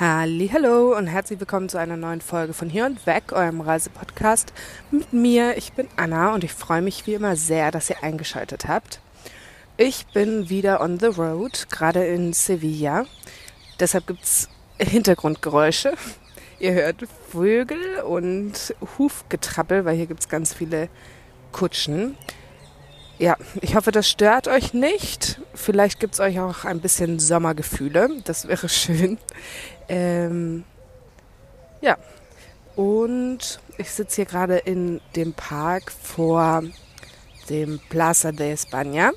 Hallo und herzlich willkommen zu einer neuen Folge von Hier und Weg, eurem Reisepodcast mit mir. Ich bin Anna und ich freue mich wie immer sehr, dass ihr eingeschaltet habt. Ich bin wieder on the road, gerade in Sevilla. Deshalb gibt es Hintergrundgeräusche. Ihr hört Vögel und Hufgetrappel, weil hier gibt es ganz viele Kutschen. Ja, ich hoffe, das stört euch nicht. Vielleicht gibt es euch auch ein bisschen Sommergefühle. Das wäre schön. Ähm, ja, und ich sitze hier gerade in dem Park vor dem Plaza de España.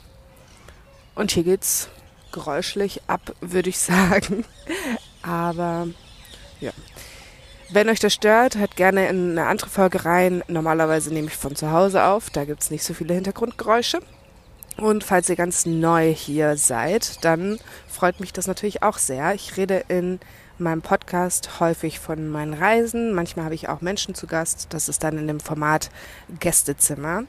Und hier geht's geräuschlich ab, würde ich sagen. Aber ja. Wenn euch das stört, hört gerne in eine andere Folge rein. Normalerweise nehme ich von zu Hause auf, da gibt es nicht so viele Hintergrundgeräusche. Und falls ihr ganz neu hier seid, dann freut mich das natürlich auch sehr. Ich rede in meinem Podcast häufig von meinen Reisen. Manchmal habe ich auch Menschen zu Gast. Das ist dann in dem Format Gästezimmer,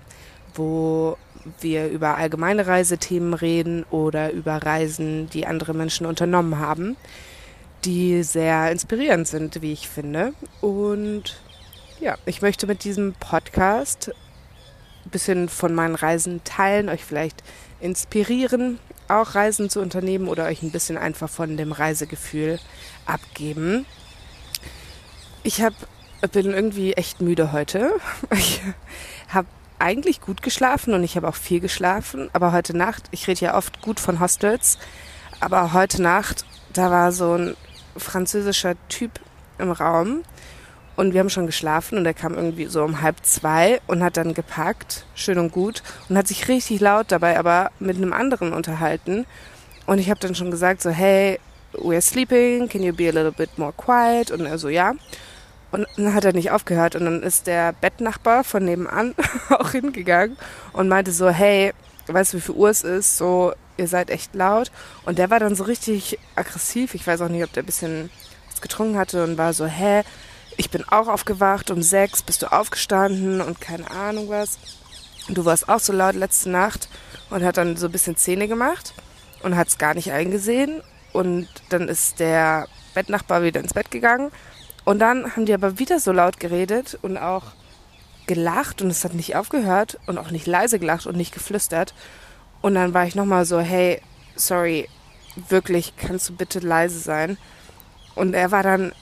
wo wir über allgemeine Reisethemen reden oder über Reisen, die andere Menschen unternommen haben, die sehr inspirierend sind, wie ich finde. Und ja, ich möchte mit diesem Podcast ein bisschen von meinen Reisen teilen, euch vielleicht inspirieren, auch Reisen zu unternehmen oder euch ein bisschen einfach von dem Reisegefühl abgeben. Ich hab, bin irgendwie echt müde heute. Ich habe eigentlich gut geschlafen und ich habe auch viel geschlafen, aber heute Nacht, ich rede ja oft gut von Hostels, aber heute Nacht, da war so ein französischer Typ im Raum und wir haben schon geschlafen und er kam irgendwie so um halb zwei und hat dann gepackt, schön und gut, und hat sich richtig laut dabei aber mit einem anderen unterhalten. Und ich habe dann schon gesagt, so, hey, we're sleeping, can you be a little bit more quiet? Und er so, ja. Und dann hat er nicht aufgehört und dann ist der Bettnachbar von nebenan auch hingegangen und meinte so, hey, weißt du, wie viel Uhr es ist? So, ihr seid echt laut. Und der war dann so richtig aggressiv. Ich weiß auch nicht, ob der ein bisschen was getrunken hatte und war so, hä, ich bin auch aufgewacht um sechs, bist du aufgestanden und keine Ahnung was. Du warst auch so laut letzte Nacht und hat dann so ein bisschen Zähne gemacht und hat es gar nicht eingesehen. Und dann ist der Bettnachbar wieder ins Bett gegangen. Und dann haben die aber wieder so laut geredet und auch gelacht und es hat nicht aufgehört und auch nicht leise gelacht und nicht geflüstert. Und dann war ich nochmal so, hey, sorry, wirklich, kannst du bitte leise sein? Und er war dann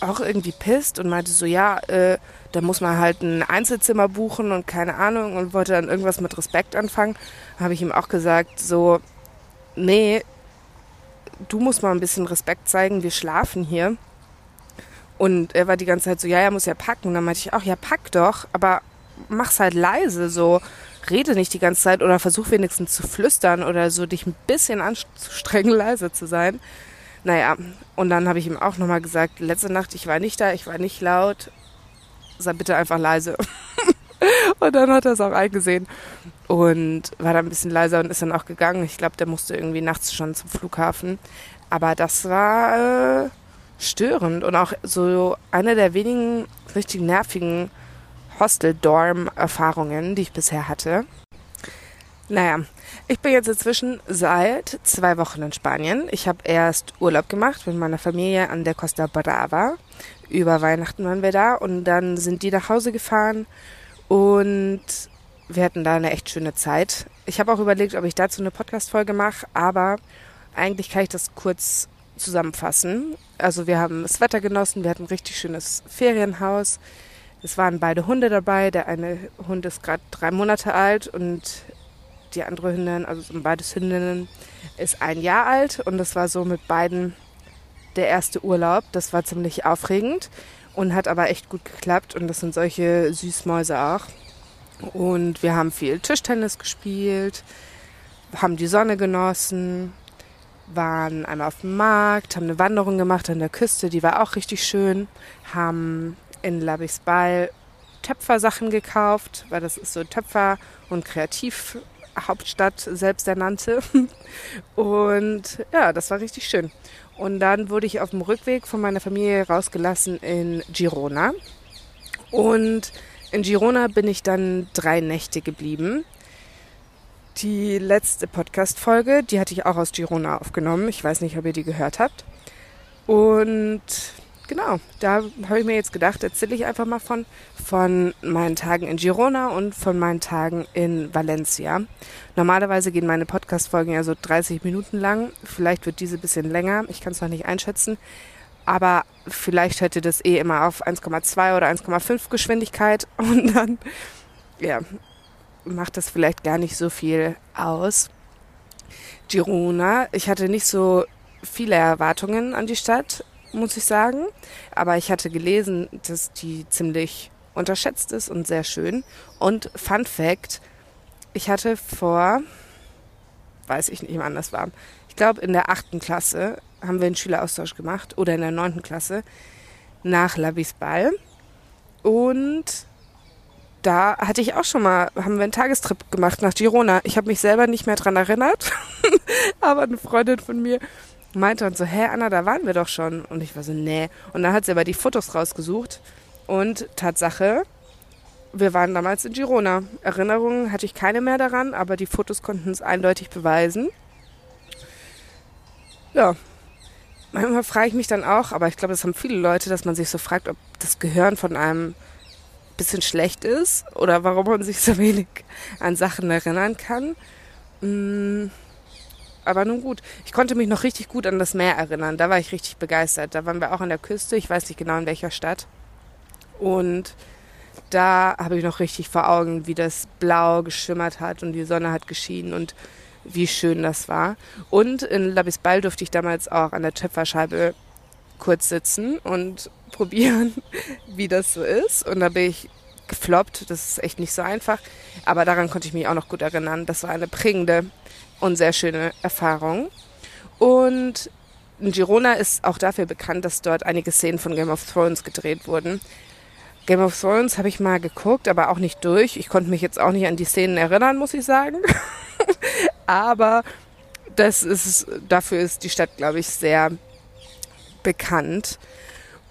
auch irgendwie pisst und meinte so, ja, äh, da muss man halt ein Einzelzimmer buchen und keine Ahnung und wollte dann irgendwas mit Respekt anfangen. Habe ich ihm auch gesagt, so, nee, du musst mal ein bisschen Respekt zeigen, wir schlafen hier. Und er war die ganze Zeit so, ja, er muss ja packen. Und dann meinte ich auch, ja, pack doch, aber mach's halt leise, so rede nicht die ganze Zeit oder versuch wenigstens zu flüstern oder so dich ein bisschen anzustrengen, leise zu sein. Naja, und dann habe ich ihm auch nochmal gesagt, letzte Nacht, ich war nicht da, ich war nicht laut, sei bitte einfach leise. und dann hat er es auch eingesehen und war dann ein bisschen leiser und ist dann auch gegangen. Ich glaube, der musste irgendwie nachts schon zum Flughafen. Aber das war äh, störend und auch so eine der wenigen richtig nervigen Hostel-Dorm-Erfahrungen, die ich bisher hatte. Naja, ich bin jetzt inzwischen seit zwei Wochen in Spanien. Ich habe erst Urlaub gemacht mit meiner Familie an der Costa Brava. Über Weihnachten waren wir da und dann sind die nach Hause gefahren und wir hatten da eine echt schöne Zeit. Ich habe auch überlegt, ob ich dazu eine Podcast-Folge mache, aber eigentlich kann ich das kurz zusammenfassen. Also wir haben das Wetter genossen, wir hatten ein richtig schönes Ferienhaus. Es waren beide Hunde dabei. Der eine Hund ist gerade drei Monate alt und die andere Hündin, also sind beides Hündinnen, ist ein Jahr alt und das war so mit beiden der erste Urlaub. Das war ziemlich aufregend und hat aber echt gut geklappt und das sind solche Süßmäuse auch. Und wir haben viel Tischtennis gespielt, haben die Sonne genossen, waren einmal auf dem Markt, haben eine Wanderung gemacht an der Küste, die war auch richtig schön, haben in Labisbal Töpfersachen gekauft, weil das ist so Töpfer- und Kreativ- Hauptstadt selbst ernannte. Und ja, das war richtig schön. Und dann wurde ich auf dem Rückweg von meiner Familie rausgelassen in Girona. Und in Girona bin ich dann drei Nächte geblieben. Die letzte Podcast-Folge, die hatte ich auch aus Girona aufgenommen. Ich weiß nicht, ob ihr die gehört habt. Und genau, da habe ich mir jetzt gedacht, erzähle ich einfach mal von, von meinen Tagen in Girona und von meinen Tagen in Valencia. Normalerweise gehen meine Podcast-Folgen ja so 30 Minuten lang. Vielleicht wird diese bisschen länger. Ich kann es noch nicht einschätzen. Aber vielleicht hätte das eh immer auf 1,2 oder 1,5 Geschwindigkeit und dann, ja, macht das vielleicht gar nicht so viel aus. Girona, ich hatte nicht so viele Erwartungen an die Stadt, muss ich sagen. Aber ich hatte gelesen, dass die ziemlich unterschätzt ist und sehr schön. Und Fun Fact, ich hatte vor, weiß ich nicht, wann das war, ich glaube in der achten Klasse haben wir einen Schüleraustausch gemacht oder in der neunten Klasse nach Labisbal. Und da hatte ich auch schon mal, haben wir einen Tagestrip gemacht nach Girona. Ich habe mich selber nicht mehr dran erinnert, aber eine Freundin von mir meinte dann so, hä Anna, da waren wir doch schon. Und ich war so, nee. Und dann hat sie aber die Fotos rausgesucht und Tatsache, wir waren damals in Girona. Erinnerungen hatte ich keine mehr daran, aber die Fotos konnten es eindeutig beweisen. Ja, manchmal frage ich mich dann auch, aber ich glaube, das haben viele Leute, dass man sich so fragt, ob das Gehirn von einem bisschen schlecht ist oder warum man sich so wenig an Sachen erinnern kann. Mm, aber nun gut, ich konnte mich noch richtig gut an das Meer erinnern. Da war ich richtig begeistert. Da waren wir auch an der Küste, ich weiß nicht genau in welcher Stadt. Und da habe ich noch richtig vor Augen, wie das Blau geschimmert hat und die Sonne hat geschienen und wie schön das war. Und in Labisbal durfte ich damals auch an der Töpferscheibe kurz sitzen und probieren, wie das so ist. Und da bin ich gefloppt. Das ist echt nicht so einfach. Aber daran konnte ich mich auch noch gut erinnern. Das war eine prägende und sehr schöne Erfahrung. Und Girona ist auch dafür bekannt, dass dort einige Szenen von Game of Thrones gedreht wurden. Game of Thrones habe ich mal geguckt, aber auch nicht durch. Ich konnte mich jetzt auch nicht an die Szenen erinnern, muss ich sagen. aber das ist, dafür ist die Stadt, glaube ich, sehr bekannt.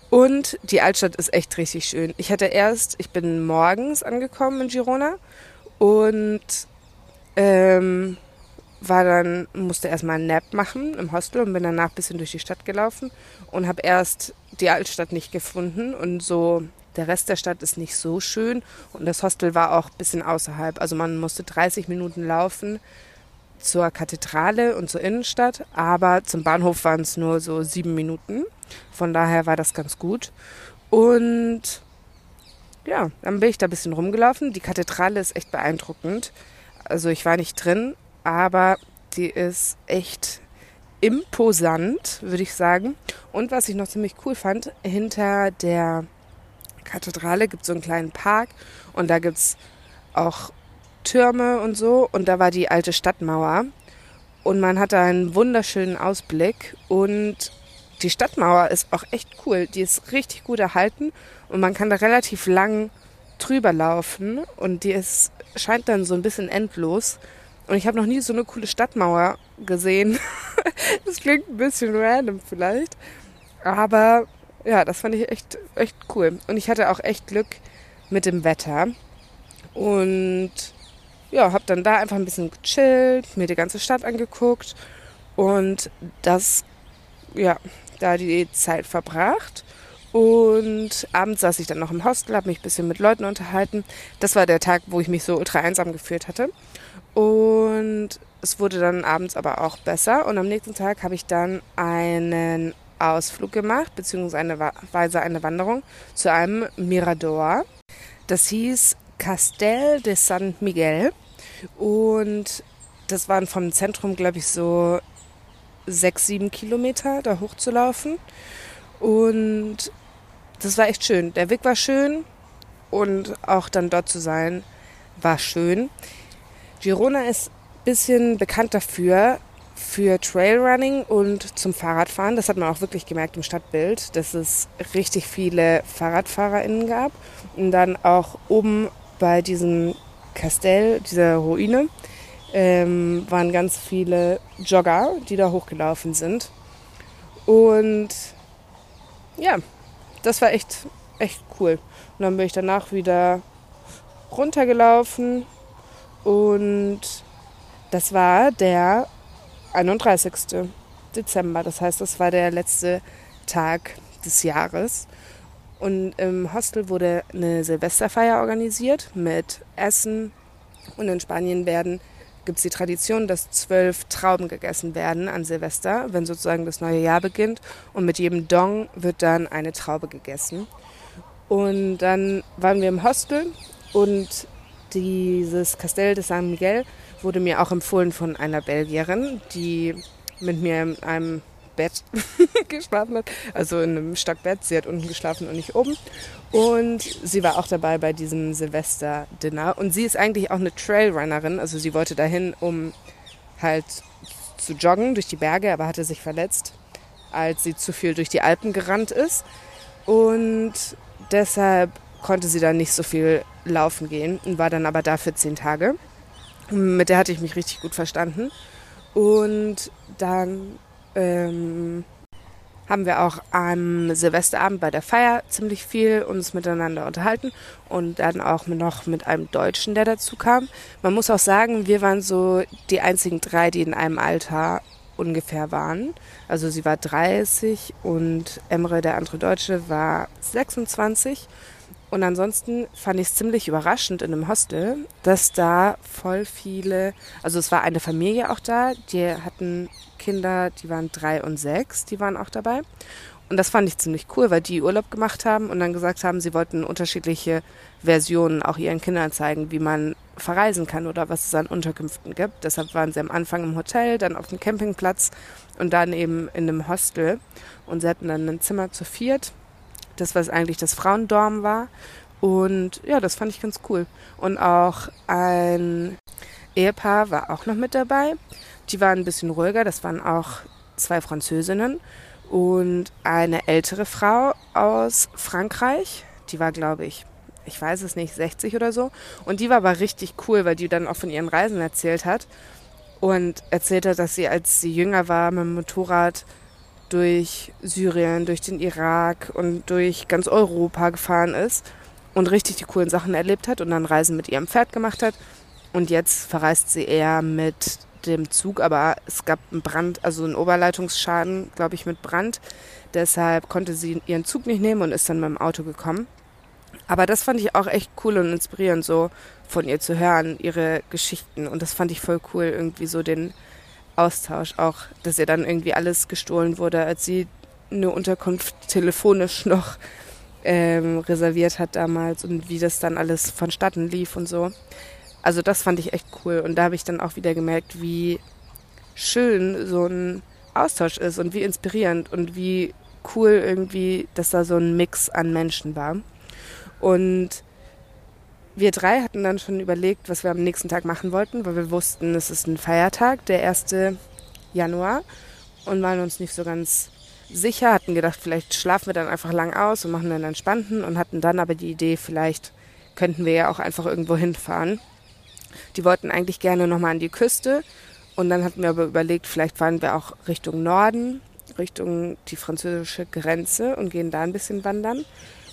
Und die Altstadt ist echt richtig schön. Ich hatte erst, ich bin morgens angekommen in Girona und ähm, war dann, musste erstmal einen Nap machen im Hostel und bin danach ein bisschen durch die Stadt gelaufen und habe erst die Altstadt nicht gefunden und so der Rest der Stadt ist nicht so schön und das Hostel war auch ein bisschen außerhalb. Also man musste 30 Minuten laufen zur Kathedrale und zur Innenstadt, aber zum Bahnhof waren es nur so sieben Minuten. Von daher war das ganz gut. Und ja, dann bin ich da ein bisschen rumgelaufen. Die Kathedrale ist echt beeindruckend. Also ich war nicht drin, aber die ist echt imposant, würde ich sagen. Und was ich noch ziemlich cool fand, hinter der Kathedrale gibt es so einen kleinen Park und da gibt es auch Türme und so. Und da war die alte Stadtmauer. Und man hat da einen wunderschönen Ausblick. Und die Stadtmauer ist auch echt cool. Die ist richtig gut erhalten und man kann da relativ lang drüber laufen. Und die ist, scheint dann so ein bisschen endlos. Und ich habe noch nie so eine coole Stadtmauer gesehen. das klingt ein bisschen random vielleicht. Aber ja, das fand ich echt, echt cool. Und ich hatte auch echt Glück mit dem Wetter. Und ja, habe dann da einfach ein bisschen gechillt, mir die ganze Stadt angeguckt und das, ja, da die Zeit verbracht. Und abends saß ich dann noch im Hostel, habe mich ein bisschen mit Leuten unterhalten. Das war der Tag, wo ich mich so ultra einsam gefühlt hatte. Und es wurde dann abends aber auch besser. Und am nächsten Tag habe ich dann einen Ausflug gemacht, beziehungsweise eine Wanderung zu einem Mirador. Das hieß Castel de San Miguel. Und das waren vom Zentrum, glaube ich, so sechs, sieben Kilometer da hochzulaufen. Und das war echt schön. Der Weg war schön und auch dann dort zu sein war schön. Girona ist ein bisschen bekannt dafür, für Trailrunning und zum Fahrradfahren. Das hat man auch wirklich gemerkt im Stadtbild, dass es richtig viele FahrradfahrerInnen gab. Und dann auch oben bei diesem Kastell, dieser Ruine, ähm, waren ganz viele Jogger, die da hochgelaufen sind. Und ja, das war echt, echt cool. Und dann bin ich danach wieder runtergelaufen und das war der 31. Dezember. Das heißt, das war der letzte Tag des Jahres. Und im Hostel wurde eine Silvesterfeier organisiert mit Essen. Und in Spanien werden gibt es die Tradition, dass zwölf Trauben gegessen werden an Silvester, wenn sozusagen das neue Jahr beginnt. Und mit jedem Dong wird dann eine Traube gegessen. Und dann waren wir im Hostel und dieses Castel de San Miguel wurde mir auch empfohlen von einer Belgierin, die mit mir in einem Bett geschlafen hat, also in einem Stockbett. Sie hat unten geschlafen und nicht oben. Und sie war auch dabei bei diesem Silvester-Dinner. Und sie ist eigentlich auch eine Trailrunnerin, also sie wollte dahin, um halt zu joggen durch die Berge, aber hatte sich verletzt, als sie zu viel durch die Alpen gerannt ist. Und deshalb konnte sie dann nicht so viel laufen gehen und war dann aber da für zehn Tage. Mit der hatte ich mich richtig gut verstanden. Und dann ähm, haben wir auch am Silvesterabend bei der Feier ziemlich viel uns miteinander unterhalten und dann auch noch mit einem Deutschen, der dazu kam. Man muss auch sagen, wir waren so die einzigen drei, die in einem Alter ungefähr waren. Also sie war 30 und Emre, der andere Deutsche, war 26. Und ansonsten fand ich es ziemlich überraschend in einem Hostel, dass da voll viele, also es war eine Familie auch da, die hatten Kinder, die waren drei und sechs, die waren auch dabei. Und das fand ich ziemlich cool, weil die Urlaub gemacht haben und dann gesagt haben, sie wollten unterschiedliche Versionen auch ihren Kindern zeigen, wie man verreisen kann oder was es an Unterkünften gibt. Deshalb waren sie am Anfang im Hotel, dann auf dem Campingplatz und dann eben in einem Hostel. Und sie hatten dann ein Zimmer zu viert das, was eigentlich das Frauendorm war. Und ja, das fand ich ganz cool. Und auch ein Ehepaar war auch noch mit dabei. Die waren ein bisschen ruhiger, das waren auch zwei Französinnen und eine ältere Frau aus Frankreich. Die war, glaube ich, ich weiß es nicht, 60 oder so. Und die war aber richtig cool, weil die dann auch von ihren Reisen erzählt hat. Und erzählt hat, dass sie, als sie jünger war, mit dem Motorrad durch Syrien, durch den Irak und durch ganz Europa gefahren ist und richtig die coolen Sachen erlebt hat und dann Reisen mit ihrem Pferd gemacht hat. Und jetzt verreist sie eher mit dem Zug, aber es gab einen Brand, also einen Oberleitungsschaden, glaube ich, mit Brand. Deshalb konnte sie ihren Zug nicht nehmen und ist dann mit dem Auto gekommen. Aber das fand ich auch echt cool und inspirierend, so von ihr zu hören, ihre Geschichten. Und das fand ich voll cool, irgendwie so den Austausch auch, dass ihr dann irgendwie alles gestohlen wurde, als sie eine Unterkunft telefonisch noch ähm, reserviert hat damals und wie das dann alles vonstatten lief und so. Also das fand ich echt cool und da habe ich dann auch wieder gemerkt, wie schön so ein Austausch ist und wie inspirierend und wie cool irgendwie, dass da so ein Mix an Menschen war. Und wir drei hatten dann schon überlegt, was wir am nächsten Tag machen wollten, weil wir wussten, es ist ein Feiertag, der 1. Januar und waren uns nicht so ganz sicher, hatten gedacht, vielleicht schlafen wir dann einfach lang aus und machen dann entspannten und hatten dann aber die Idee, vielleicht könnten wir ja auch einfach irgendwo hinfahren. Die wollten eigentlich gerne nochmal an die Küste und dann hatten wir aber überlegt, vielleicht fahren wir auch Richtung Norden, Richtung die französische Grenze und gehen da ein bisschen wandern.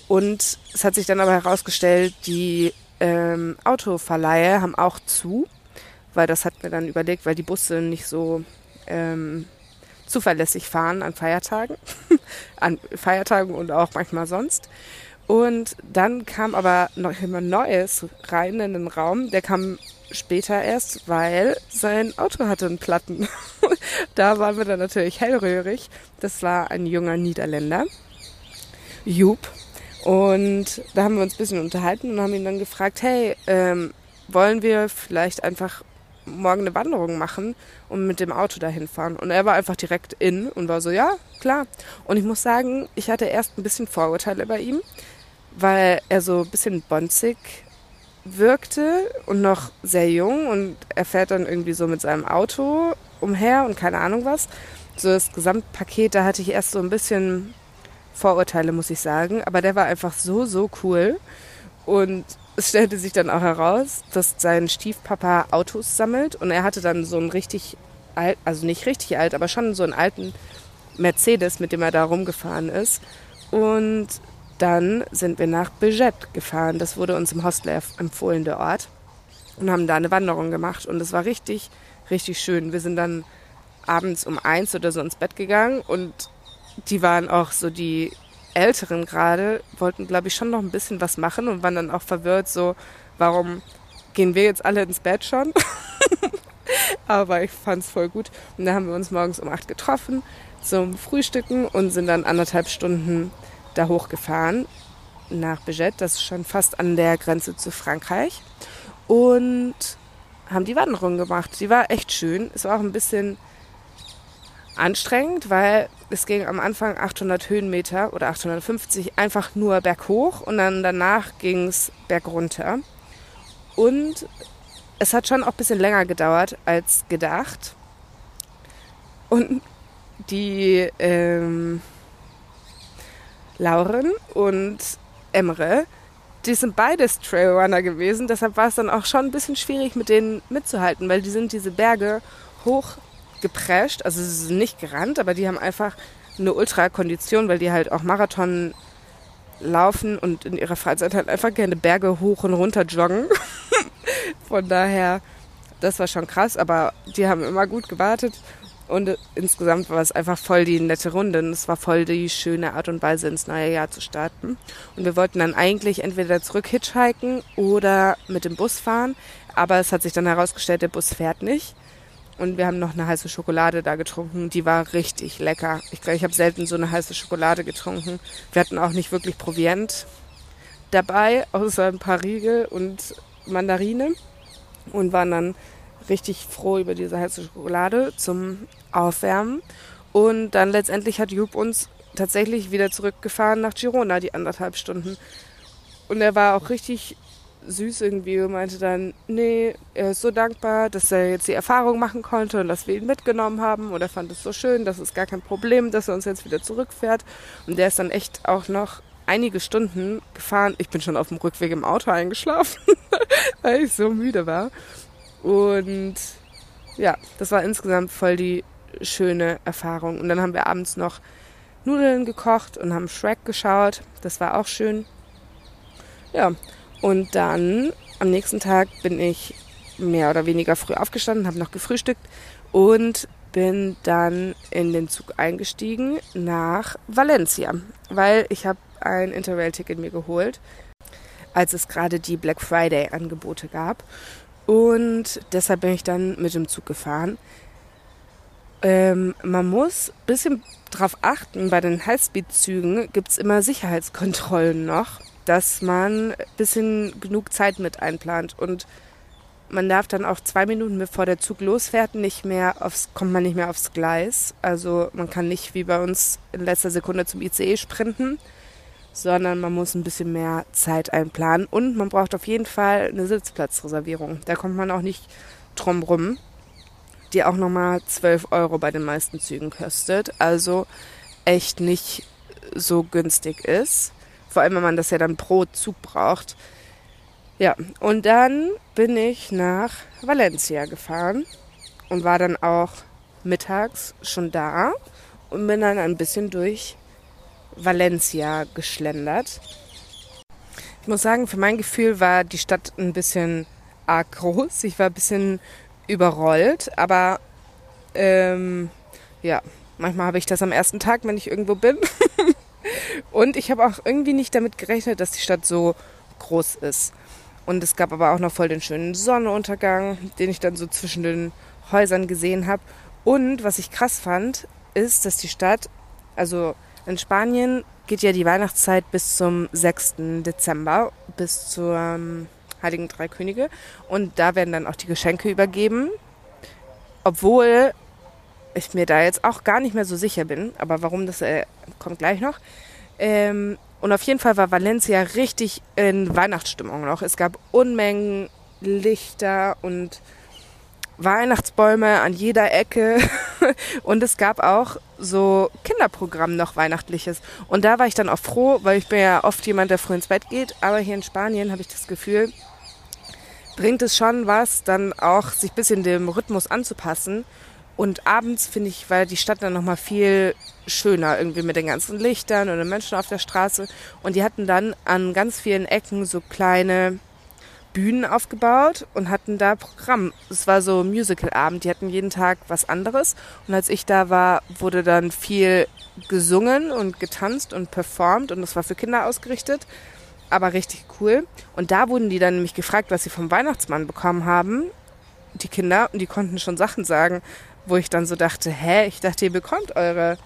Und es hat sich dann aber herausgestellt, die ähm, Autoverleihe haben auch zu, weil das hat mir dann überlegt, weil die Busse nicht so ähm, zuverlässig fahren an Feiertagen, an Feiertagen und auch manchmal sonst. Und dann kam aber noch immer Neues rein in den Raum. Der kam später erst, weil sein Auto hatte einen Platten. da waren wir dann natürlich hellröhrig. Das war ein junger Niederländer. Joop, und da haben wir uns ein bisschen unterhalten und haben ihn dann gefragt, hey, ähm, wollen wir vielleicht einfach morgen eine Wanderung machen und mit dem Auto dahin fahren? Und er war einfach direkt in und war so, ja, klar. Und ich muss sagen, ich hatte erst ein bisschen Vorurteile bei ihm, weil er so ein bisschen bonzig wirkte und noch sehr jung und er fährt dann irgendwie so mit seinem Auto umher und keine Ahnung was. So das Gesamtpaket, da hatte ich erst so ein bisschen Vorurteile, muss ich sagen. Aber der war einfach so, so cool. Und es stellte sich dann auch heraus, dass sein Stiefpapa Autos sammelt. Und er hatte dann so einen richtig alt, also nicht richtig alt, aber schon so einen alten Mercedes, mit dem er da rumgefahren ist. Und dann sind wir nach Bejet gefahren. Das wurde uns im Hostel empfohlen, der Ort. Und haben da eine Wanderung gemacht. Und es war richtig, richtig schön. Wir sind dann abends um eins oder so ins Bett gegangen und die waren auch so die Älteren gerade, wollten, glaube ich, schon noch ein bisschen was machen und waren dann auch verwirrt, so, warum gehen wir jetzt alle ins Bett schon? Aber ich fand es voll gut. Und da haben wir uns morgens um acht getroffen zum Frühstücken und sind dann anderthalb Stunden da hochgefahren nach Bejet. Das ist schon fast an der Grenze zu Frankreich. Und haben die Wanderung gemacht. Die war echt schön. Es war auch ein bisschen anstrengend, weil es ging am Anfang 800 Höhenmeter oder 850 einfach nur berghoch und dann danach ging es bergunter. Und es hat schon auch ein bisschen länger gedauert als gedacht. Und die ähm, Lauren und Emre, die sind beides Trailrunner gewesen. Deshalb war es dann auch schon ein bisschen schwierig, mit denen mitzuhalten, weil die sind diese Berge hochgeprescht. Also sie sind nicht gerannt, aber die haben einfach eine Ultrakondition, weil die halt auch Marathon laufen und in ihrer Freizeit halt einfach gerne Berge hoch und runter joggen. Von daher, das war schon krass, aber die haben immer gut gewartet. Und insgesamt war es einfach voll die nette Runde. Und es war voll die schöne Art und Weise, ins neue Jahr zu starten. Und wir wollten dann eigentlich entweder zurück hitchhiken oder mit dem Bus fahren. Aber es hat sich dann herausgestellt, der Bus fährt nicht. Und wir haben noch eine heiße Schokolade da getrunken. Die war richtig lecker. Ich glaube, ich habe selten so eine heiße Schokolade getrunken. Wir hatten auch nicht wirklich Proviant dabei, außer ein paar Riegel und Mandarine. Und waren dann richtig froh über diese heiße Schokolade zum Aufwärmen. Und dann letztendlich hat Jupp uns tatsächlich wieder zurückgefahren nach Girona, die anderthalb Stunden. Und er war auch richtig süß irgendwie und meinte dann, nee, er ist so dankbar, dass er jetzt die Erfahrung machen konnte und dass wir ihn mitgenommen haben. Und er fand es so schön, das ist gar kein Problem, dass er uns jetzt wieder zurückfährt. Und der ist dann echt auch noch einige Stunden gefahren. Ich bin schon auf dem Rückweg im Auto eingeschlafen, weil ich so müde war. Und ja, das war insgesamt voll die schöne Erfahrung. Und dann haben wir abends noch Nudeln gekocht und haben Shrek geschaut. Das war auch schön. Ja, und dann am nächsten Tag bin ich mehr oder weniger früh aufgestanden, habe noch gefrühstückt und bin dann in den Zug eingestiegen nach Valencia, weil ich habe ein Interrail-Ticket mir geholt, als es gerade die Black Friday-Angebote gab. Und deshalb bin ich dann mit dem Zug gefahren. Ähm, man muss ein bisschen darauf achten, bei den Highspeed-Zügen gibt es immer Sicherheitskontrollen noch, dass man ein bisschen genug Zeit mit einplant. Und man darf dann auch zwei Minuten bevor der Zug losfährt, nicht mehr aufs, kommt man nicht mehr aufs Gleis. Also man kann nicht wie bei uns in letzter Sekunde zum ICE sprinten, sondern man muss ein bisschen mehr Zeit einplanen und man braucht auf jeden Fall eine Sitzplatzreservierung. Da kommt man auch nicht drum rum, die auch nochmal 12 Euro bei den meisten Zügen kostet. Also echt nicht so günstig ist. Vor allem, wenn man das ja dann pro Zug braucht. Ja, und dann bin ich nach Valencia gefahren und war dann auch mittags schon da und bin dann ein bisschen durch Valencia geschlendert. Ich muss sagen, für mein Gefühl war die Stadt ein bisschen arg groß. Ich war ein bisschen überrollt, aber ähm, ja, manchmal habe ich das am ersten Tag, wenn ich irgendwo bin. Und ich habe auch irgendwie nicht damit gerechnet, dass die Stadt so groß ist. Und es gab aber auch noch voll den schönen Sonnenuntergang, den ich dann so zwischen den Häusern gesehen habe. Und was ich krass fand, ist, dass die Stadt, also in Spanien geht ja die Weihnachtszeit bis zum 6. Dezember, bis zur ähm, Heiligen Drei Könige. Und da werden dann auch die Geschenke übergeben. Obwohl ich mir da jetzt auch gar nicht mehr so sicher bin, aber warum das äh, kommt gleich noch. Ähm, und auf jeden Fall war Valencia richtig in Weihnachtsstimmung noch. Es gab Unmengen Lichter und Weihnachtsbäume an jeder Ecke. und es gab auch so Kinderprogramm noch Weihnachtliches. Und da war ich dann auch froh, weil ich bin ja oft jemand, der früh ins Bett geht. Aber hier in Spanien habe ich das Gefühl, bringt es schon was, dann auch sich ein bisschen dem Rhythmus anzupassen. Und abends finde ich, war die Stadt dann nochmal viel schöner, irgendwie mit den ganzen Lichtern und den Menschen auf der Straße. Und die hatten dann an ganz vielen Ecken so kleine Bühnen aufgebaut und hatten da Programm. Es war so Musical-Abend. Die hatten jeden Tag was anderes. Und als ich da war, wurde dann viel gesungen und getanzt und performt. Und das war für Kinder ausgerichtet. Aber richtig cool. Und da wurden die dann nämlich gefragt, was sie vom Weihnachtsmann bekommen haben. Die Kinder. Und die konnten schon Sachen sagen, wo ich dann so dachte, hä, ich dachte, ihr bekommt eure,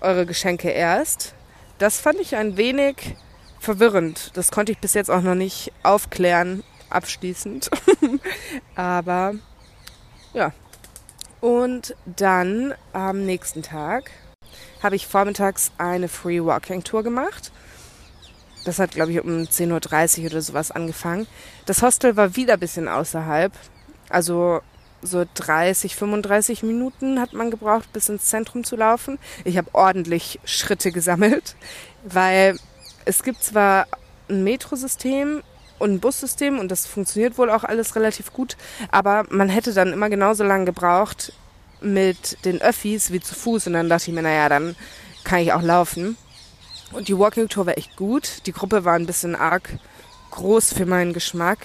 eure Geschenke erst. Das fand ich ein wenig verwirrend. Das konnte ich bis jetzt auch noch nicht aufklären, abschließend. Aber ja. Und dann am nächsten Tag habe ich vormittags eine Free Walking Tour gemacht. Das hat, glaube ich, um 10.30 Uhr oder sowas angefangen. Das Hostel war wieder ein bisschen außerhalb. Also so 30, 35 Minuten hat man gebraucht, bis ins Zentrum zu laufen. Ich habe ordentlich Schritte gesammelt, weil es gibt zwar ein Metrosystem und ein Bussystem und das funktioniert wohl auch alles relativ gut, aber man hätte dann immer genauso lange gebraucht mit den Öffis wie zu Fuß und dann dachte ich mir, naja, dann kann ich auch laufen. Und die Walking Tour war echt gut. Die Gruppe war ein bisschen arg groß für meinen Geschmack.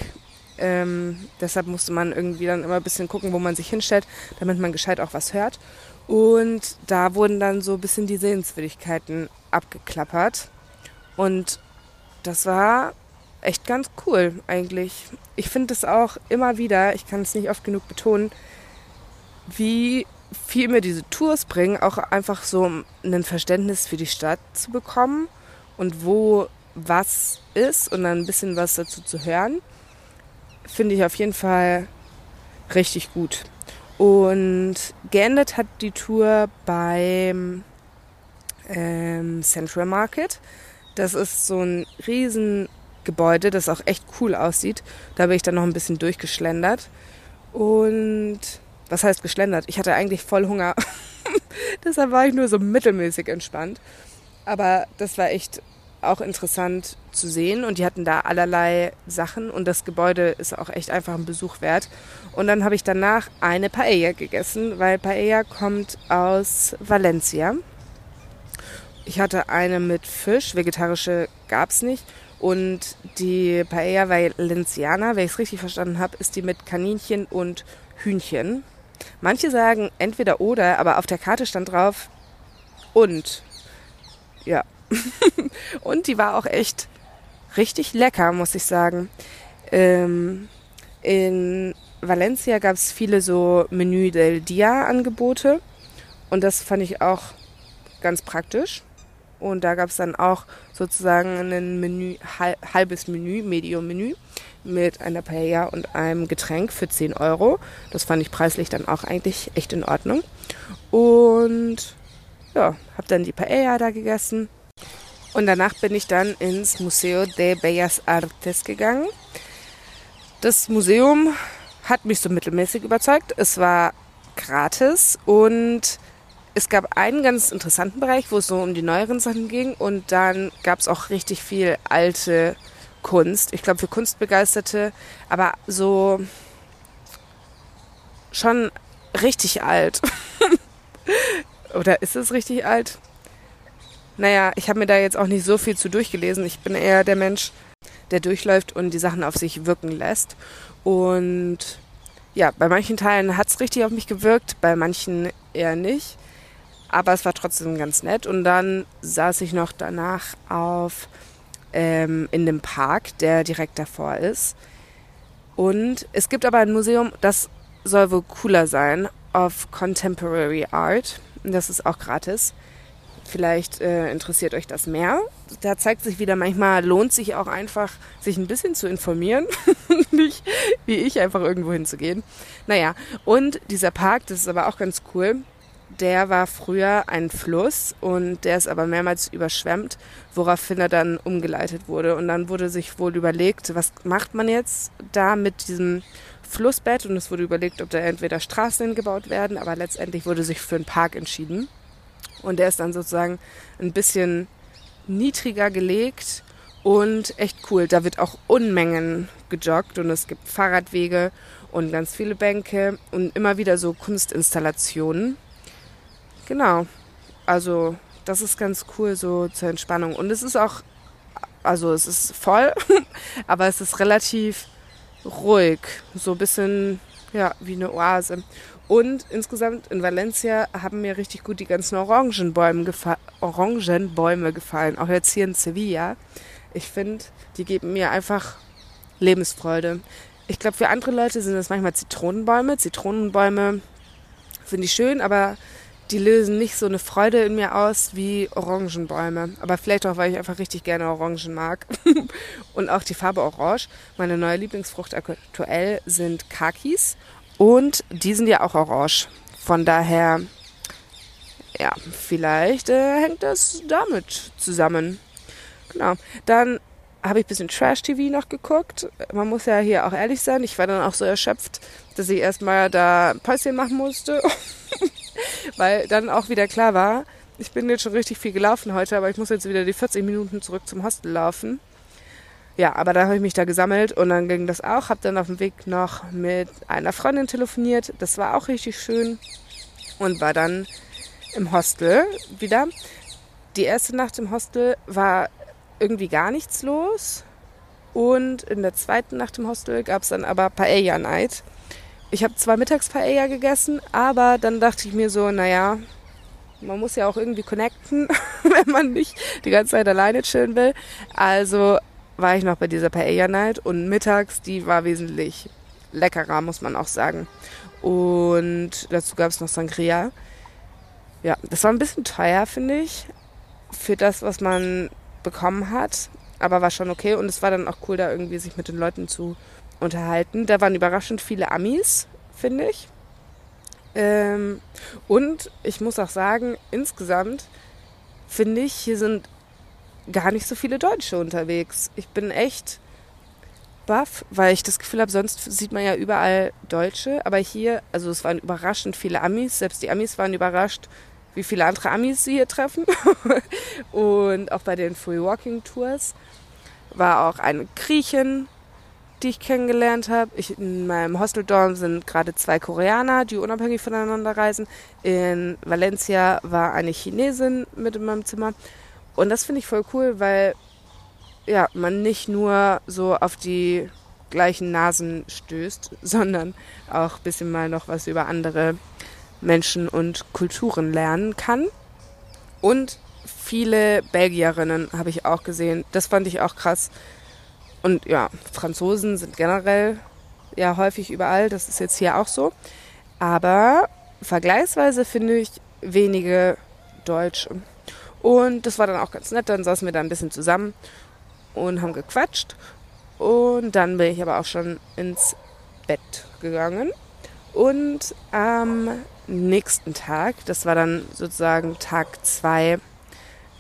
Ähm, deshalb musste man irgendwie dann immer ein bisschen gucken, wo man sich hinstellt, damit man gescheit auch was hört. Und da wurden dann so ein bisschen die Sehenswürdigkeiten abgeklappert. Und das war echt ganz cool eigentlich. Ich finde es auch immer wieder, ich kann es nicht oft genug betonen, wie viel mir diese Tours bringen, auch einfach so ein Verständnis für die Stadt zu bekommen und wo was ist und dann ein bisschen was dazu zu hören, finde ich auf jeden Fall richtig gut. Und geendet hat die Tour beim ähm, Central Market. Das ist so ein Riesengebäude, das auch echt cool aussieht. Da bin ich dann noch ein bisschen durchgeschlendert. Und was heißt geschlendert? Ich hatte eigentlich voll Hunger. Deshalb war ich nur so mittelmäßig entspannt. Aber das war echt auch interessant zu sehen und die hatten da allerlei Sachen und das Gebäude ist auch echt einfach ein Besuch wert. Und dann habe ich danach eine Paella gegessen, weil Paella kommt aus Valencia ich hatte eine mit Fisch, vegetarische gab es nicht. Und die Paella Valenciana, wenn ich es richtig verstanden habe, ist die mit Kaninchen und Hühnchen. Manche sagen entweder oder, aber auf der Karte stand drauf und. Ja. Und die war auch echt richtig lecker, muss ich sagen. Ähm, in Valencia gab es viele so Menü del Dia Angebote und das fand ich auch ganz praktisch. Und da gab es dann auch sozusagen ein Menü, halbes Menü, Medium-Menü mit einer Paella und einem Getränk für 10 Euro. Das fand ich preislich dann auch eigentlich echt in Ordnung. Und ja, habe dann die Paella da gegessen. Und danach bin ich dann ins Museo de Bellas Artes gegangen. Das Museum hat mich so mittelmäßig überzeugt. Es war gratis und es gab einen ganz interessanten Bereich, wo es so um die neueren Sachen ging und dann gab es auch richtig viel alte Kunst. Ich glaube für Kunstbegeisterte, aber so schon richtig alt. Oder ist es richtig alt? Naja, ich habe mir da jetzt auch nicht so viel zu durchgelesen. Ich bin eher der Mensch, der durchläuft und die Sachen auf sich wirken lässt. Und ja, bei manchen Teilen hat es richtig auf mich gewirkt, bei manchen eher nicht. Aber es war trotzdem ganz nett. Und dann saß ich noch danach auf ähm, in dem Park, der direkt davor ist. Und es gibt aber ein Museum, das soll wohl cooler sein, of Contemporary Art. Das ist auch gratis. Vielleicht äh, interessiert euch das mehr. Da zeigt sich wieder, manchmal lohnt sich auch einfach, sich ein bisschen zu informieren. Nicht wie ich, einfach irgendwo hinzugehen. Naja, und dieser Park, das ist aber auch ganz cool der war früher ein Fluss und der ist aber mehrmals überschwemmt, woraufhin er dann umgeleitet wurde. Und dann wurde sich wohl überlegt, was macht man jetzt da mit diesem Flussbett? Und es wurde überlegt, ob da entweder Straßen hingebaut werden, aber letztendlich wurde sich für einen Park entschieden. Und der ist dann sozusagen ein bisschen niedriger gelegt und echt cool. Da wird auch Unmengen gejoggt und es gibt Fahrradwege und ganz viele Bänke und immer wieder so Kunstinstallationen. Genau. Also das ist ganz cool so zur Entspannung. Und es ist auch, also es ist voll, aber es ist relativ ruhig, so ein bisschen ja, wie eine Oase. Und insgesamt in Valencia haben mir richtig gut die ganzen Orangenbäume, gefa Orangenbäume gefallen. Auch jetzt hier in Sevilla. Ich finde, die geben mir einfach Lebensfreude. Ich glaube, für andere Leute sind das manchmal Zitronenbäume. Zitronenbäume finde ich schön, aber die lösen nicht so eine Freude in mir aus wie Orangenbäume. Aber vielleicht auch, weil ich einfach richtig gerne Orangen mag. und auch die Farbe Orange. Meine neue Lieblingsfrucht aktuell sind Kakis. Und die sind ja auch orange. Von daher, ja, vielleicht äh, hängt das damit zusammen. Genau. Dann habe ich ein bisschen Trash-TV noch geguckt. Man muss ja hier auch ehrlich sein. Ich war dann auch so erschöpft, dass ich erstmal da ein Päuschen machen musste. Weil dann auch wieder klar war, ich bin jetzt schon richtig viel gelaufen heute, aber ich muss jetzt wieder die 40 Minuten zurück zum Hostel laufen. Ja, aber dann habe ich mich da gesammelt und dann ging das auch. Habe dann auf dem Weg noch mit einer Freundin telefoniert. Das war auch richtig schön. Und war dann im Hostel wieder. Die erste Nacht im Hostel war irgendwie gar nichts los. Und in der zweiten Nacht im Hostel gab es dann aber Paella Night. Ich habe zwar mittags Paella gegessen, aber dann dachte ich mir so, naja, man muss ja auch irgendwie connecten, wenn man nicht die ganze Zeit alleine chillen will. Also war ich noch bei dieser Paella Night und mittags, die war wesentlich leckerer, muss man auch sagen. Und dazu gab es noch Sangria. Ja, das war ein bisschen teuer, finde ich, für das, was man bekommen hat. Aber war schon okay und es war dann auch cool, da irgendwie sich mit den Leuten zu unterhalten. Da waren überraschend viele Amis, finde ich. Ähm, und ich muss auch sagen, insgesamt finde ich, hier sind gar nicht so viele Deutsche unterwegs. Ich bin echt baff, weil ich das Gefühl habe, sonst sieht man ja überall Deutsche, aber hier, also es waren überraschend viele Amis, selbst die Amis waren überrascht, wie viele andere Amis sie hier treffen. und auch bei den Free Walking Tours war auch eine Griechin, die ich kennengelernt habe. Ich, in meinem Hosteldorm sind gerade zwei Koreaner, die unabhängig voneinander reisen. In Valencia war eine Chinesin mit in meinem Zimmer. Und das finde ich voll cool, weil ja, man nicht nur so auf die gleichen Nasen stößt, sondern auch ein bisschen mal noch was über andere Menschen und Kulturen lernen kann. Und viele Belgierinnen habe ich auch gesehen. Das fand ich auch krass. Und ja, Franzosen sind generell ja häufig überall. Das ist jetzt hier auch so. Aber vergleichsweise finde ich wenige Deutsche. Und das war dann auch ganz nett. Dann saßen wir da ein bisschen zusammen und haben gequatscht. Und dann bin ich aber auch schon ins Bett gegangen. Und am nächsten Tag, das war dann sozusagen Tag 2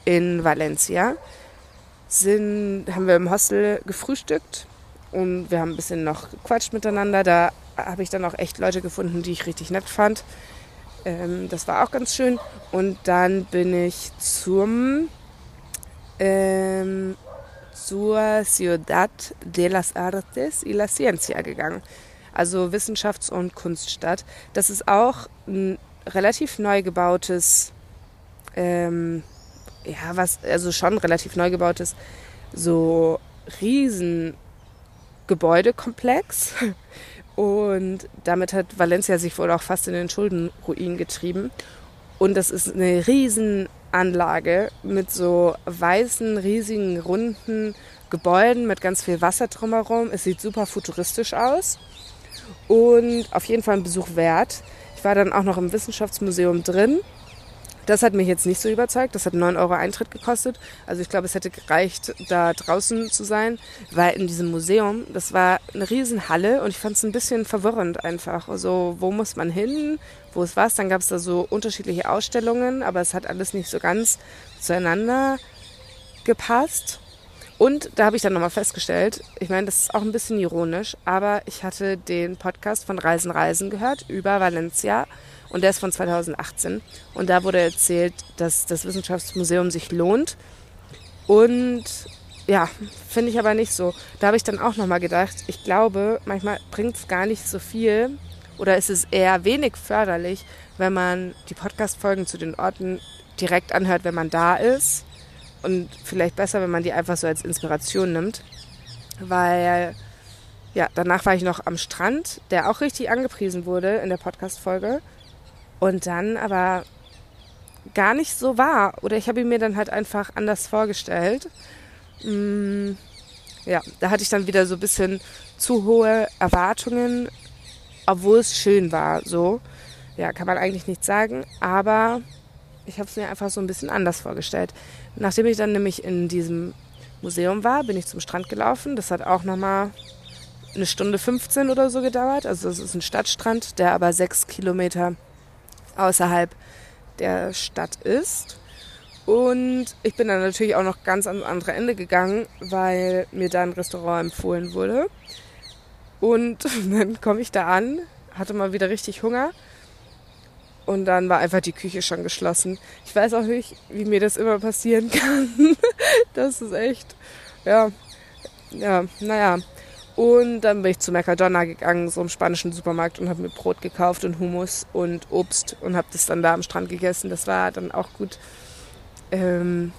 in Valencia, sind, haben wir im Hostel gefrühstückt und wir haben ein bisschen noch gequatscht miteinander. Da habe ich dann auch echt Leute gefunden, die ich richtig nett fand. Ähm, das war auch ganz schön. Und dann bin ich zum ähm, zur Ciudad de las Artes y la Ciencia gegangen. Also Wissenschafts- und Kunststadt. Das ist auch ein relativ neu gebautes, ähm, ja, was, also schon relativ neu gebautes, so Riesengebäudekomplex. Und damit hat Valencia sich wohl auch fast in den Schuldenruin getrieben. Und das ist eine Riesenanlage mit so weißen, riesigen, runden Gebäuden mit ganz viel Wasser drumherum. Es sieht super futuristisch aus und auf jeden Fall ein Besuch wert. Ich war dann auch noch im Wissenschaftsmuseum drin das hat mich jetzt nicht so überzeugt. Das hat 9 Euro Eintritt gekostet. Also ich glaube, es hätte gereicht, da draußen zu sein, weil in diesem Museum, das war eine Riesenhalle und ich fand es ein bisschen verwirrend einfach. Also wo muss man hin? Wo ist was? Dann gab es da so unterschiedliche Ausstellungen, aber es hat alles nicht so ganz zueinander gepasst. Und da habe ich dann nochmal festgestellt, ich meine, das ist auch ein bisschen ironisch, aber ich hatte den Podcast von Reisen Reisen gehört über Valencia und der ist von 2018. Und da wurde erzählt, dass das Wissenschaftsmuseum sich lohnt. Und ja, finde ich aber nicht so. Da habe ich dann auch nochmal gedacht, ich glaube, manchmal bringt es gar nicht so viel oder ist es eher wenig förderlich, wenn man die Podcast-Folgen zu den Orten direkt anhört, wenn man da ist. Und vielleicht besser, wenn man die einfach so als Inspiration nimmt. Weil ja, danach war ich noch am Strand, der auch richtig angepriesen wurde in der Podcast-Folge. Und dann aber gar nicht so war. Oder ich habe ihn mir dann halt einfach anders vorgestellt. Mm, ja, da hatte ich dann wieder so ein bisschen zu hohe Erwartungen, obwohl es schön war. So, ja, kann man eigentlich nicht sagen. Aber ich habe es mir einfach so ein bisschen anders vorgestellt. Nachdem ich dann nämlich in diesem Museum war, bin ich zum Strand gelaufen. Das hat auch nochmal eine Stunde 15 oder so gedauert. Also es ist ein Stadtstrand, der aber sechs Kilometer außerhalb der Stadt ist. Und ich bin dann natürlich auch noch ganz ans andere Ende gegangen, weil mir da ein Restaurant empfohlen wurde. Und dann komme ich da an, hatte mal wieder richtig Hunger. Und dann war einfach die Küche schon geschlossen. Ich weiß auch nicht, wie mir das immer passieren kann. das ist echt, ja, ja, naja. Und dann bin ich zu Mercadona gegangen, so im spanischen Supermarkt, und habe mir Brot gekauft und Hummus und Obst und habe das dann da am Strand gegessen. Das war dann auch gut. Ähm,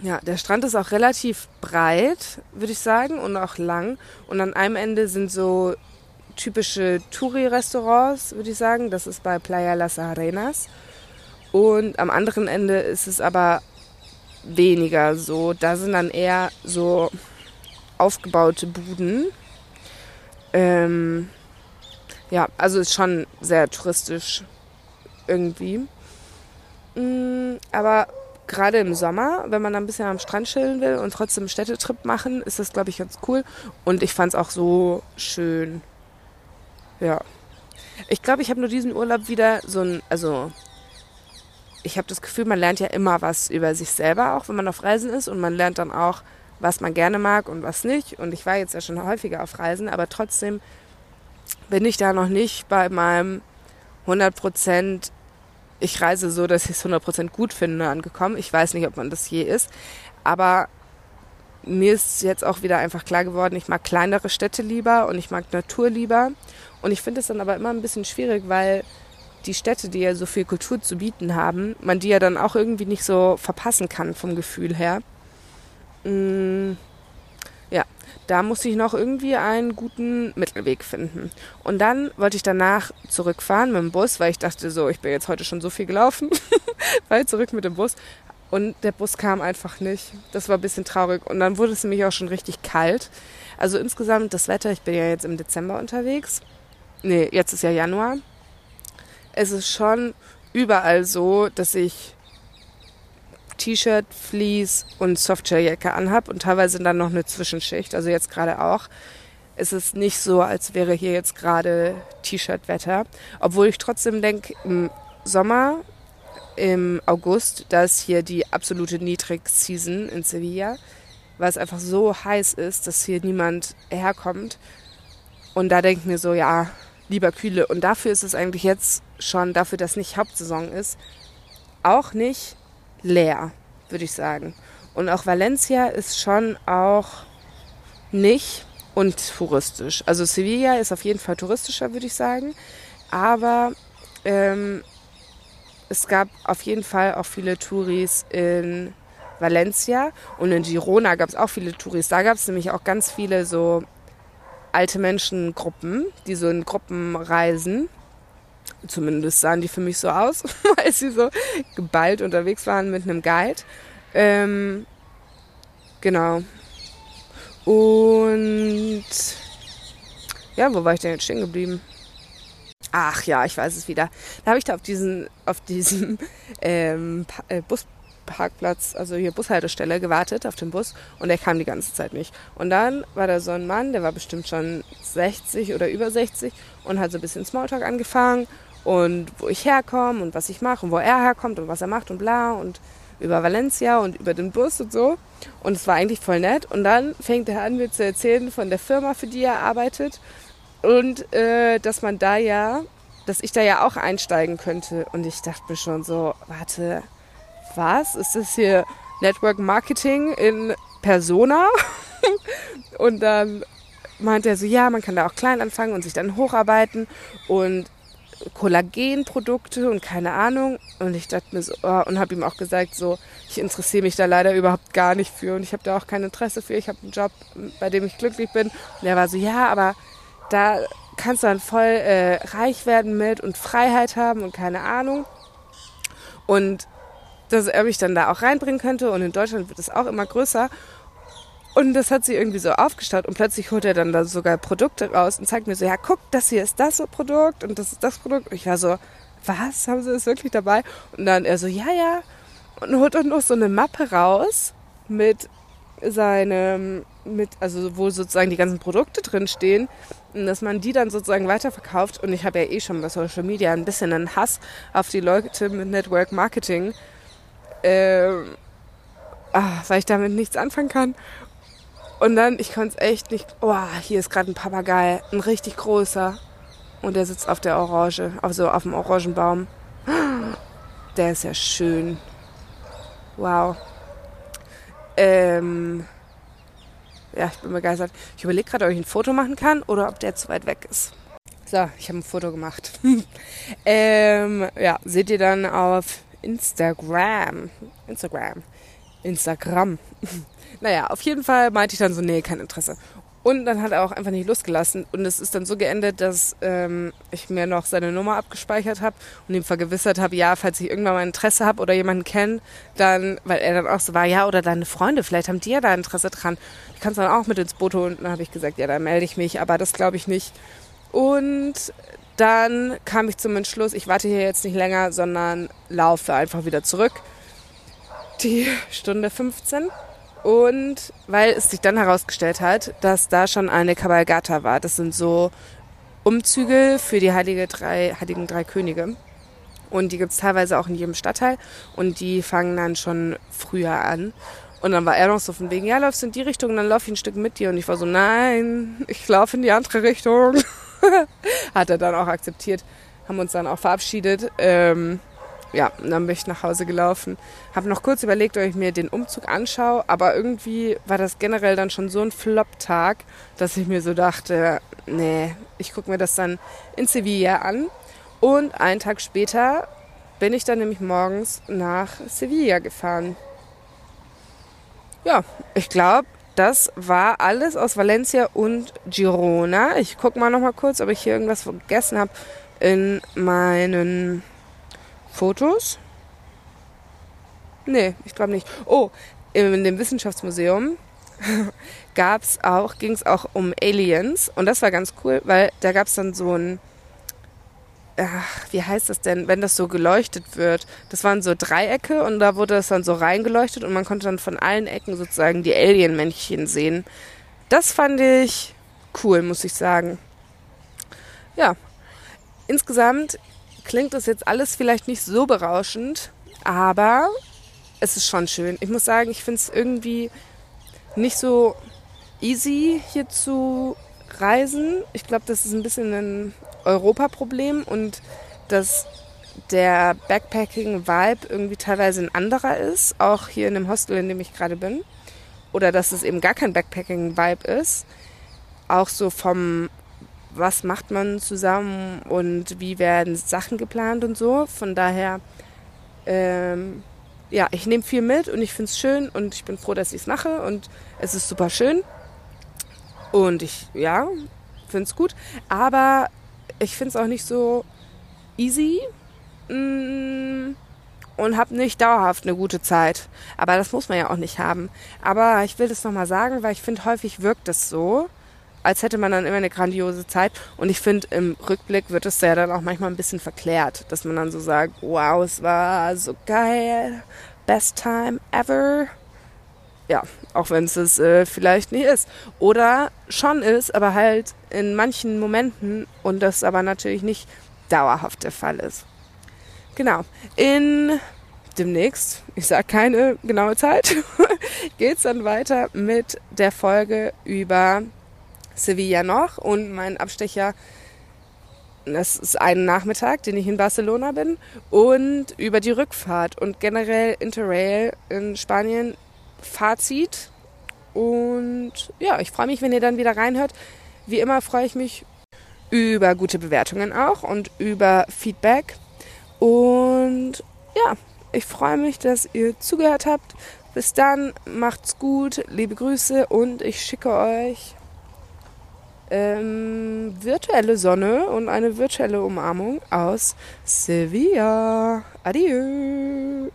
ja, der Strand ist auch relativ breit, würde ich sagen, und auch lang. Und an einem Ende sind so typische Touri-Restaurants, würde ich sagen. Das ist bei Playa Las Arenas. Und am anderen Ende ist es aber weniger so. Da sind dann eher so aufgebaute Buden ähm, ja, also ist schon sehr touristisch irgendwie. Mm, aber gerade im Sommer, wenn man ein bisschen am Strand chillen will und trotzdem einen Städtetrip machen, ist das, glaube ich, ganz cool. Und ich fand es auch so schön. Ja. Ich glaube, ich habe nur diesen Urlaub wieder so ein, also ich habe das Gefühl, man lernt ja immer was über sich selber, auch wenn man auf Reisen ist. Und man lernt dann auch, was man gerne mag und was nicht. Und ich war jetzt ja schon häufiger auf Reisen, aber trotzdem bin ich da noch nicht bei meinem 100 Prozent, ich reise so, dass ich es 100 Prozent gut finde, angekommen. Ich weiß nicht, ob man das je ist, aber mir ist jetzt auch wieder einfach klar geworden, ich mag kleinere Städte lieber und ich mag Natur lieber. Und ich finde es dann aber immer ein bisschen schwierig, weil die Städte, die ja so viel Kultur zu bieten haben, man die ja dann auch irgendwie nicht so verpassen kann vom Gefühl her. Mm, ja, da musste ich noch irgendwie einen guten Mittelweg finden. Und dann wollte ich danach zurückfahren mit dem Bus, weil ich dachte so, ich bin jetzt heute schon so viel gelaufen, weil zurück mit dem Bus. Und der Bus kam einfach nicht. Das war ein bisschen traurig. Und dann wurde es nämlich auch schon richtig kalt. Also insgesamt das Wetter, ich bin ja jetzt im Dezember unterwegs. Nee, jetzt ist ja Januar. Es ist schon überall so, dass ich T-Shirt, Fleece und Softshelljacke anhab und teilweise dann noch eine Zwischenschicht, also jetzt gerade auch. Es ist nicht so, als wäre hier jetzt gerade T-Shirt-Wetter. Obwohl ich trotzdem denke, im Sommer, im August, da ist hier die absolute Niedrig-Season in Sevilla, weil es einfach so heiß ist, dass hier niemand herkommt. Und da denke ich mir so, ja, lieber kühle. Und dafür ist es eigentlich jetzt schon, dafür, dass nicht Hauptsaison ist, auch nicht leer, würde ich sagen. Und auch Valencia ist schon auch nicht untouristisch. Also Sevilla ist auf jeden Fall touristischer, würde ich sagen. Aber ähm, es gab auf jeden Fall auch viele Touris in Valencia und in Girona gab es auch viele Touris. Da gab es nämlich auch ganz viele so alte Menschengruppen, die so in Gruppen reisen Zumindest sahen die für mich so aus, weil sie so geballt unterwegs waren mit einem Guide. Ähm, genau. Und ja, wo war ich denn jetzt stehen geblieben? Ach ja, ich weiß es wieder. Da habe ich da auf diesen, auf diesem ähm, äh, Busparkplatz, also hier Bushaltestelle, gewartet auf den Bus und der kam die ganze Zeit nicht. Und dann war da so ein Mann, der war bestimmt schon 60 oder über 60 und hat so ein bisschen Smalltalk angefangen und wo ich herkomme und was ich mache und wo er herkommt und was er macht und bla und über Valencia und über den Bus und so. Und es war eigentlich voll nett. Und dann fängt er an, mir zu erzählen von der Firma, für die er arbeitet und äh, dass man da ja, dass ich da ja auch einsteigen könnte. Und ich dachte mir schon so, warte, was? Ist das hier Network Marketing in Persona? und dann meint er so, ja, man kann da auch klein anfangen und sich dann hocharbeiten und Kollagenprodukte und keine Ahnung. Und ich dachte mir so, oh, und habe ihm auch gesagt, so, ich interessiere mich da leider überhaupt gar nicht für und ich habe da auch kein Interesse für. Ich habe einen Job, bei dem ich glücklich bin. Und er war so, ja, aber da kannst du dann voll äh, reich werden mit und Freiheit haben und keine Ahnung. Und dass er mich dann da auch reinbringen könnte und in Deutschland wird es auch immer größer. Und das hat sie irgendwie so aufgestaut und plötzlich holt er dann da sogar Produkte raus und zeigt mir so, ja, guck, das hier ist das Produkt und das ist das Produkt. Und ich war so, was, haben sie das wirklich dabei? Und dann er so, ja, ja. Und holt dann noch so eine Mappe raus mit seinem, mit, also wo sozusagen die ganzen Produkte drin stehen und dass man die dann sozusagen weiterverkauft. Und ich habe ja eh schon bei Social Media ein bisschen einen Hass auf die Leute mit Network Marketing, ähm, ah, weil ich damit nichts anfangen kann. Und dann, ich konnte es echt nicht. Oh, hier ist gerade ein Papagei, ein richtig großer. Und der sitzt auf der Orange, also auf dem Orangenbaum. Der ist ja schön. Wow. Ähm, ja, ich bin begeistert. Ich überlege gerade, ob ich ein Foto machen kann oder ob der zu weit weg ist. So, ich habe ein Foto gemacht. ähm, ja, seht ihr dann auf Instagram. Instagram. Instagram. Naja, auf jeden Fall meinte ich dann so, nee, kein Interesse. Und dann hat er auch einfach nicht losgelassen. Und es ist dann so geendet, dass ähm, ich mir noch seine Nummer abgespeichert habe und ihm vergewissert habe, ja, falls ich irgendwann mal Interesse habe oder jemanden kenne, dann, weil er dann auch so war, ja, oder deine Freunde, vielleicht haben die ja da Interesse dran. Ich kann es dann auch mit ins Boot holen. Und dann habe ich gesagt, ja, dann melde ich mich, aber das glaube ich nicht. Und dann kam ich zum Entschluss, ich warte hier jetzt nicht länger, sondern laufe einfach wieder zurück. Die Stunde 15 und weil es sich dann herausgestellt hat, dass da schon eine Kabalgata war. Das sind so Umzüge für die Heilige drei, Heiligen Drei Könige. Und die gibt's teilweise auch in jedem Stadtteil. Und die fangen dann schon früher an. Und dann war er noch so von wegen, ja, läufst du in die Richtung, dann lauf ich ein Stück mit dir. Und ich war so, nein, ich laufe in die andere Richtung. Hat er dann auch akzeptiert. Haben uns dann auch verabschiedet. Ähm, ja, und dann bin ich nach Hause gelaufen. Habe noch kurz überlegt, ob ich mir den Umzug anschaue, aber irgendwie war das generell dann schon so ein Flop-Tag, dass ich mir so dachte, nee, ich gucke mir das dann in Sevilla an. Und einen Tag später bin ich dann nämlich morgens nach Sevilla gefahren. Ja, ich glaube, das war alles aus Valencia und Girona. Ich gucke mal noch mal kurz, ob ich hier irgendwas vergessen habe in meinen Fotos? Nee, ich glaube nicht. Oh, in dem Wissenschaftsmuseum gab's auch, ging es auch um Aliens und das war ganz cool, weil da gab es dann so ein, ach, wie heißt das denn, wenn das so geleuchtet wird? Das waren so Dreiecke und da wurde das dann so reingeleuchtet und man konnte dann von allen Ecken sozusagen die Alien-Männchen sehen. Das fand ich cool, muss ich sagen. Ja, insgesamt klingt das jetzt alles vielleicht nicht so berauschend, aber es ist schon schön. Ich muss sagen, ich finde es irgendwie nicht so easy hier zu reisen. Ich glaube, das ist ein bisschen ein Europaproblem und dass der Backpacking-Vibe irgendwie teilweise ein anderer ist, auch hier in dem Hostel, in dem ich gerade bin. Oder dass es eben gar kein Backpacking-Vibe ist. Auch so vom was macht man zusammen und wie werden Sachen geplant und so. Von daher, ähm, ja, ich nehme viel mit und ich finde es schön und ich bin froh, dass ich es mache und es ist super schön. Und ich, ja, finde es gut. Aber ich finde es auch nicht so easy mm, und habe nicht dauerhaft eine gute Zeit. Aber das muss man ja auch nicht haben. Aber ich will das nochmal sagen, weil ich finde, häufig wirkt es so als hätte man dann immer eine grandiose Zeit. Und ich finde, im Rückblick wird es ja dann auch manchmal ein bisschen verklärt, dass man dann so sagt, wow, es war so geil, best time ever. Ja, auch wenn es es äh, vielleicht nicht ist. Oder schon ist, aber halt in manchen Momenten und das aber natürlich nicht dauerhaft der Fall ist. Genau. In demnächst, ich sage keine genaue Zeit, geht es dann weiter mit der Folge über Sevilla noch und mein Abstecher, das ist ein Nachmittag, den ich in Barcelona bin und über die Rückfahrt und generell Interrail in Spanien. Fazit und ja, ich freue mich, wenn ihr dann wieder reinhört. Wie immer freue ich mich über gute Bewertungen auch und über Feedback. Und ja, ich freue mich, dass ihr zugehört habt. Bis dann, macht's gut, liebe Grüße und ich schicke euch ähm, virtuelle Sonne und eine virtuelle Umarmung aus Sevilla. Adieu.